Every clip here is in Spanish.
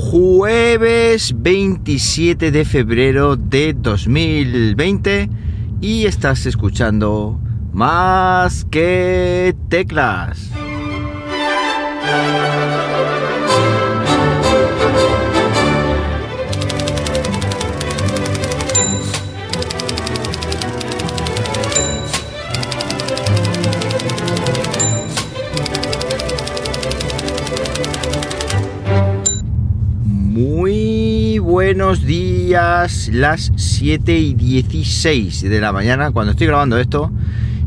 jueves 27 de febrero de 2020 y estás escuchando más que teclas. Días, las 7 y 16 de la mañana cuando estoy grabando esto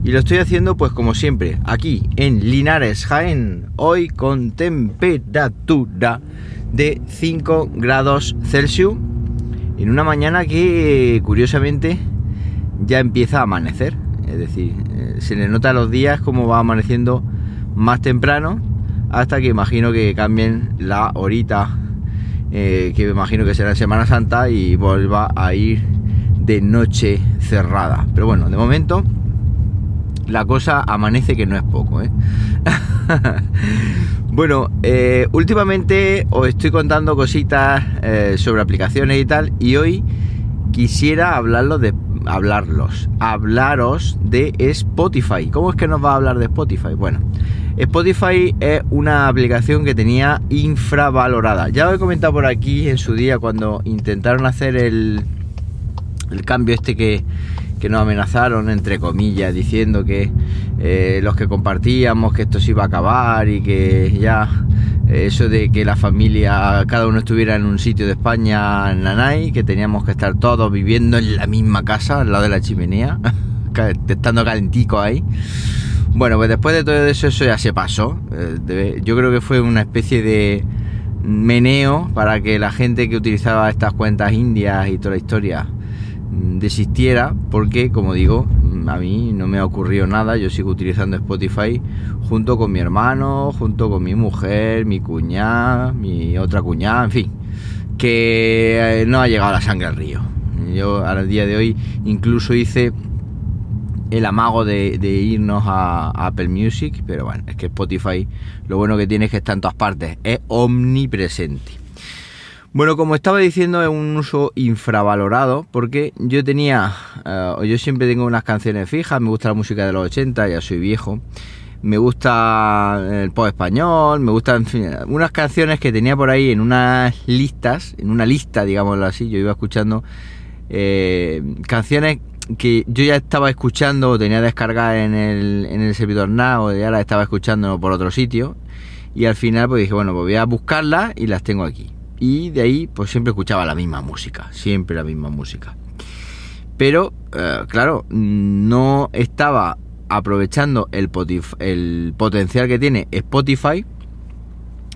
y lo estoy haciendo pues como siempre aquí en Linares, Jaén, hoy con temperatura de 5 grados Celsius en una mañana que curiosamente ya empieza a amanecer, es decir, eh, se le nota los días como va amaneciendo más temprano hasta que imagino que cambien la horita eh, que me imagino que será en Semana Santa y vuelva a ir de noche cerrada. Pero bueno, de momento la cosa amanece que no es poco. ¿eh? bueno, eh, últimamente os estoy contando cositas sobre aplicaciones y tal y hoy quisiera hablarlo de hablarlos, hablaros de Spotify. ¿Cómo es que nos va a hablar de Spotify? Bueno, Spotify es una aplicación que tenía infravalorada. Ya lo he comentado por aquí en su día cuando intentaron hacer el, el cambio este que, que nos amenazaron, entre comillas, diciendo que eh, los que compartíamos, que esto se iba a acabar y que ya eh, eso de que la familia, cada uno estuviera en un sitio de España, en Nanay, que teníamos que estar todos viviendo en la misma casa, al lado de la chimenea, estando calentico ahí. Bueno, pues después de todo eso, eso ya se pasó. Eh, yo creo que fue una especie de meneo para que la gente que utilizaba estas cuentas indias y toda la historia mm, desistiera, porque como digo, mm, a mí no me ha ocurrido nada, yo sigo utilizando Spotify junto con mi hermano, junto con mi mujer, mi cuñada, mi otra cuñada, en fin, que eh, no ha llegado la sangre al río. Yo al día de hoy incluso hice el amago de, irnos a, Apple Music, pero bueno, es que Spotify lo bueno que tiene es que está en todas partes, es omnipresente. Bueno, como estaba diciendo, es un uso infravalorado porque yo tenía, eh, yo siempre tengo unas canciones fijas, me gusta la música de los 80, ya soy viejo, me gusta el pop español, me gustan unas canciones que tenía por ahí en unas listas, en una lista, digámoslo así, yo iba escuchando eh, canciones que yo ya estaba escuchando o tenía descargada en el, en el servidor Now, o ya la estaba escuchando por otro sitio. Y al final pues dije, bueno, pues voy a buscarlas y las tengo aquí. Y de ahí pues siempre escuchaba la misma música, siempre la misma música. Pero, eh, claro, no estaba aprovechando el, el potencial que tiene Spotify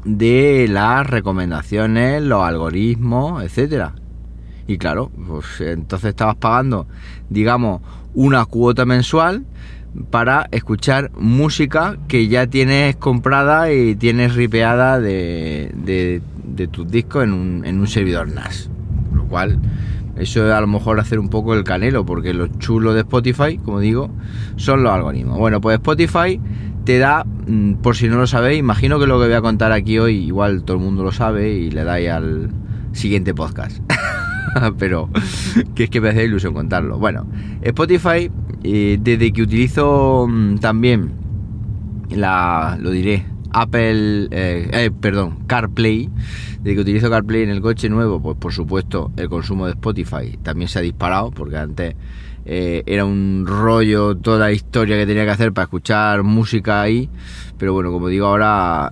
de las recomendaciones, los algoritmos, etcétera. Y claro, pues entonces estabas pagando, digamos, una cuota mensual para escuchar música que ya tienes comprada y tienes ripeada de, de, tus discos en un, en un servidor NAS. Lo cual, eso es a lo mejor hacer un poco el canelo, porque lo chulo de Spotify, como digo, son los algoritmos. Bueno, pues Spotify te da, mm, por si no lo sabéis, imagino que lo que voy a contar aquí hoy, igual todo el mundo lo sabe y le dais al siguiente podcast. pero que es que me hace ilusión contarlo. Bueno, Spotify, eh, desde que utilizo mm, también la, lo diré, Apple, eh, eh, perdón, CarPlay, desde que utilizo CarPlay en el coche nuevo, pues por supuesto el consumo de Spotify también se ha disparado, porque antes era un rollo toda la historia que tenía que hacer para escuchar música ahí, pero bueno, como digo ahora,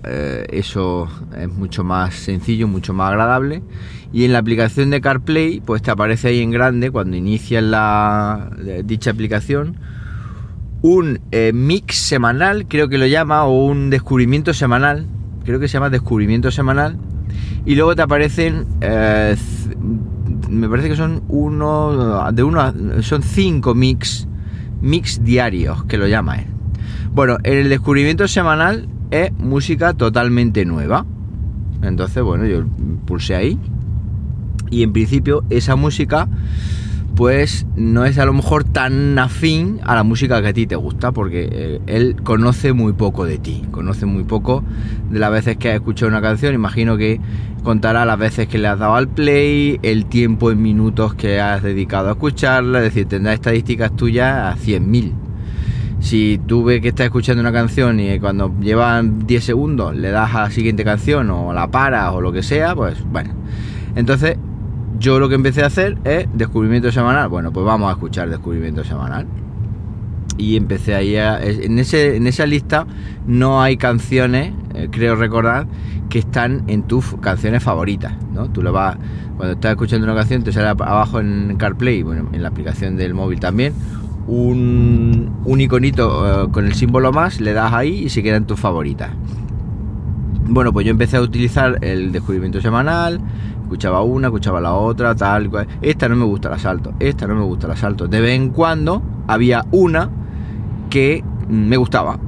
eso es mucho más sencillo, mucho más agradable. Y en la aplicación de CarPlay pues te aparece ahí en grande cuando inicias la dicha aplicación un eh, mix semanal creo que lo llama o un descubrimiento semanal creo que se llama descubrimiento semanal. Y luego te aparecen eh, me parece que son uno de uno son cinco mix mix diarios que lo llama él. Bueno en el descubrimiento semanal es música totalmente nueva. Entonces bueno yo pulsé ahí. Y en principio esa música pues no es a lo mejor tan afín a la música que a ti te gusta, porque eh, él conoce muy poco de ti, conoce muy poco de las veces que has escuchado una canción, imagino que contará las veces que le has dado al play, el tiempo en minutos que has dedicado a escucharla, es decir, tendrá estadísticas tuyas a 100.000. Si tú ves que estás escuchando una canción y cuando llevan 10 segundos le das a la siguiente canción o la paras o lo que sea, pues bueno. Entonces yo lo que empecé a hacer es descubrimiento semanal. Bueno, pues vamos a escuchar descubrimiento semanal. Y empecé ahí a, en, ese, en esa lista no hay canciones, eh, creo recordar, que están en tus canciones favoritas, ¿no? Tú lo vas, cuando estás escuchando una canción, te sale abajo en CarPlay, bueno, en la aplicación del móvil también, un, iconito eh, con el símbolo más, le das ahí y se quedan tus favoritas. Bueno, pues yo empecé a utilizar el descubrimiento semanal, escuchaba una, escuchaba la otra, tal cual. Esta no me gusta el asalto, esta no me gusta el asalto. De vez en cuando había una que me gustaba.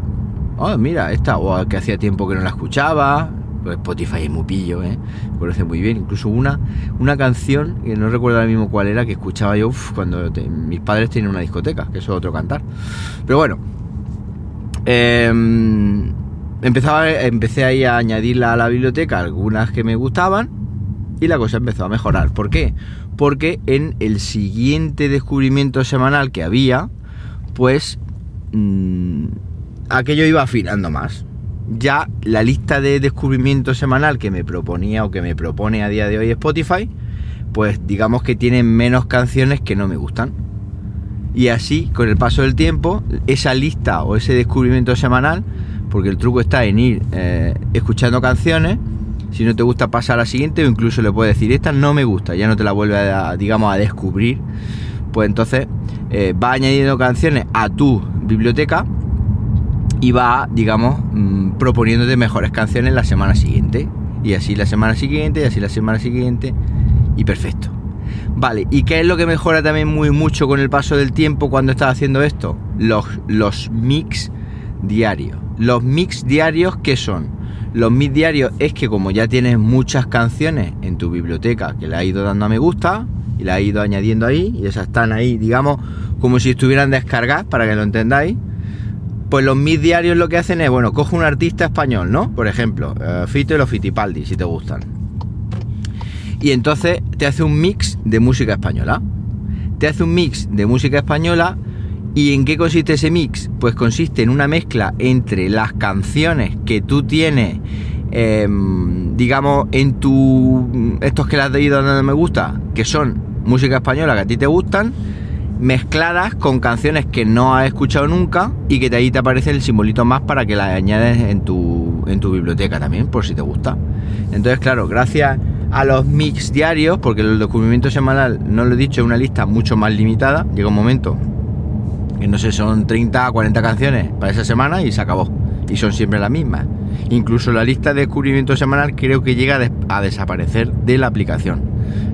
Oh, mira, esta, o que hacía tiempo que no la escuchaba. Pues Spotify es muy pillo, ¿eh? Me parece muy bien. Incluso una, una canción, que no recuerdo ahora mismo cuál era, que escuchaba yo cuando mis padres tenían una discoteca, que eso es otro cantar. Pero bueno, em, empezaba, empecé ahí a añadirla a la biblioteca algunas que me gustaban y la cosa empezó a mejorar. ¿Por qué? Porque en el siguiente descubrimiento semanal que había, pues mm, aquello iba afinando más. Ya la lista de descubrimiento semanal que me proponía o que me propone a día de hoy Spotify, pues digamos que tiene menos canciones que no me gustan. Y así, con el paso del tiempo, esa lista o ese descubrimiento semanal, porque el truco está en ir eh, escuchando canciones, si no te gusta pasa a la siguiente o incluso le puedes decir, esta no me gusta, ya no te la vuelve a, digamos, a descubrir. Pues entonces eh, va añadiendo canciones a tu biblioteca y va, digamos, mm, proponiéndote mejores canciones la semana siguiente. Y así la semana siguiente, y así la semana siguiente. Y perfecto. Vale, ¿y qué es lo que mejora también muy mucho con el paso del tiempo cuando estás haciendo esto? Los, los mix diarios. Los mix diarios, ¿qué son? Los mis diarios es que como ya tienes muchas canciones en tu biblioteca que le has ido dando a me gusta y le has ido añadiendo ahí y esas están ahí, digamos, como si estuvieran descargadas para que lo entendáis. Pues los mis diarios lo que hacen es, bueno, coge un artista español, ¿no? Por ejemplo, eh, Fito y los Fitipaldi, si te gustan. Y entonces te hace un mix de música española. Te hace un mix de música española ¿Y en qué consiste ese mix? Pues consiste en una mezcla entre las canciones que tú tienes, em, digamos, en tu. estos que le has ido dando me gusta, que son música española que a ti te gustan, mezcladas con canciones que no has escuchado nunca y que de ahí te aparece el simbolito más para que las añades en tu, en tu biblioteca también, por si te gusta. Entonces, claro, gracias a los mix diarios, porque el descubrimiento semanal, no lo he dicho, es una lista mucho más limitada, llega un momento que no sé, son 30 40 canciones para esa semana y se acabó. Y son siempre las mismas. Incluso la lista de descubrimiento semanal creo que llega a desaparecer de la aplicación.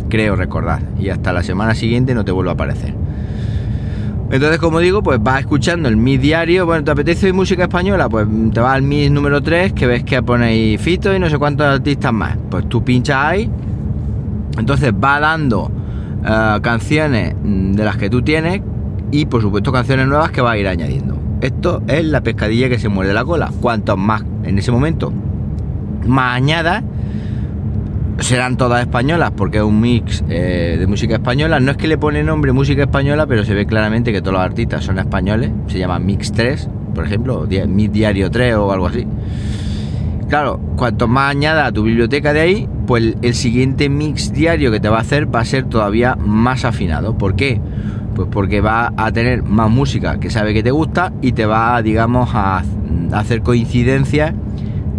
Creo recordar. Y hasta la semana siguiente no te vuelve a aparecer. Entonces, como digo, pues vas escuchando el Mi diario. Bueno, ¿te apetece música española? Pues te vas al Mi número 3, que ves que ponéis Fito y no sé cuántos artistas más. Pues tú pinchas ahí. Entonces va dando eh, canciones de las que tú tienes y por supuesto canciones nuevas que va a ir añadiendo. Esto es la pescadilla que se muerde la cola. Cuantos más en ese momento más añadas, serán todas españolas porque es un mix eh, de música española. No es que le pone nombre música española, pero se ve claramente que todos los artistas son españoles. Se llama Mix 3, por ejemplo, Mix Diario 3 o algo así. Claro, cuanto más añada a tu biblioteca de ahí, pues el siguiente mix diario que te va a hacer va a ser todavía más afinado. ¿Por qué? Pues porque va a tener más música que sabe que te gusta y te va, digamos, a hacer coincidencias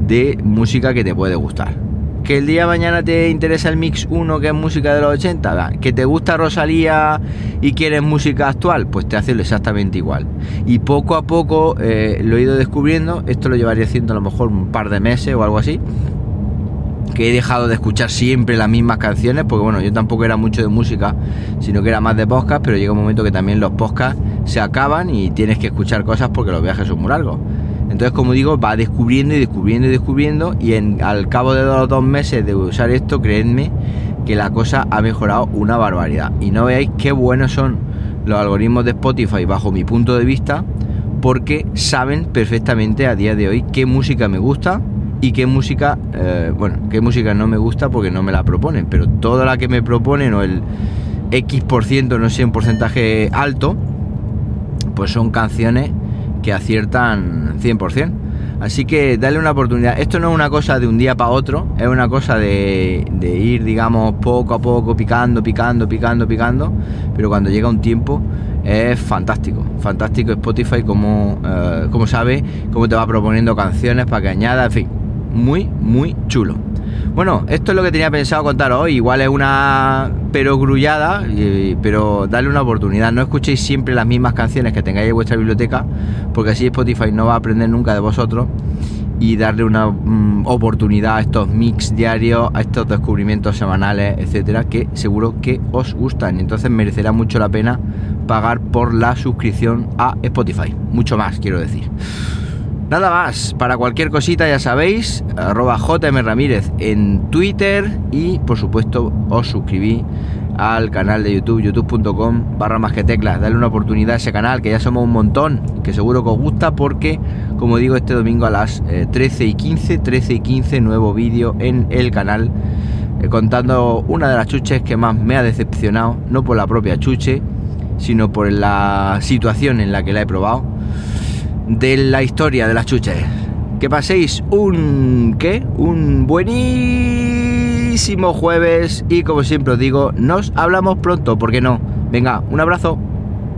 de música que te puede gustar. Que el día de mañana te interesa el mix 1 que es música de los 80, que te gusta Rosalía y quieres música actual, pues te hace exactamente igual. Y poco a poco eh, lo he ido descubriendo, esto lo llevaría haciendo a lo mejor un par de meses o algo así, que he dejado de escuchar siempre las mismas canciones, porque bueno, yo tampoco era mucho de música, sino que era más de podcast, pero llega un momento que también los podcasts se acaban y tienes que escuchar cosas porque los viajes son muy largos. Entonces, como digo, va descubriendo y descubriendo y descubriendo, y en, al cabo de los dos meses de usar esto, creedme que la cosa ha mejorado una barbaridad. Y no veáis qué buenos son los algoritmos de Spotify bajo mi punto de vista, porque saben perfectamente a día de hoy qué música me gusta y qué música, eh, bueno, qué música no me gusta porque no me la proponen, pero toda la que me proponen o el X por ciento, no sé, un porcentaje alto, pues son canciones que aciertan 100%. Así que dale una oportunidad. Esto no es una cosa de un día para otro, es una cosa de, ir, digamos, poco a poco, picando, picando, picando, picando. Pero cuando llega un tiempo es fantástico. Fantástico Spotify como, eh, como sabe, cómo te va proponiendo canciones para que añada, en fin, muy, muy chulo. Bueno, esto es lo que tenía pensado contar hoy. Igual es una pero grullada, pero dale una oportunidad. No escuchéis siempre las mismas canciones que tengáis en vuestra biblioteca, porque así Spotify no va a aprender nunca de vosotros. Y darle una mm, oportunidad a estos mix diarios, a estos descubrimientos semanales, etcétera, que seguro que os gustan. Entonces merecerá mucho la pena pagar por la suscripción a Spotify. Mucho más, quiero decir. Nada más, para cualquier cosita ya sabéis, arroba JM Ramírez en Twitter y por supuesto os suscribí al canal de YouTube, youtube.com barra más que teclas. Dale una oportunidad a ese canal, que ya somos un montón, que seguro que os gusta porque, como digo, este domingo a las 13 eh, y 15, 13 y 15, nuevo vídeo en el canal eh, contando una de las chuches que más me ha decepcionado, no por la propia chuche, sino por la situación en la que la he probado de la historia de las chuches. Que paséis un ¿qué? Un buenísimo jueves y como siempre os digo, nos hablamos pronto, ¿por qué no? Venga, un abrazo.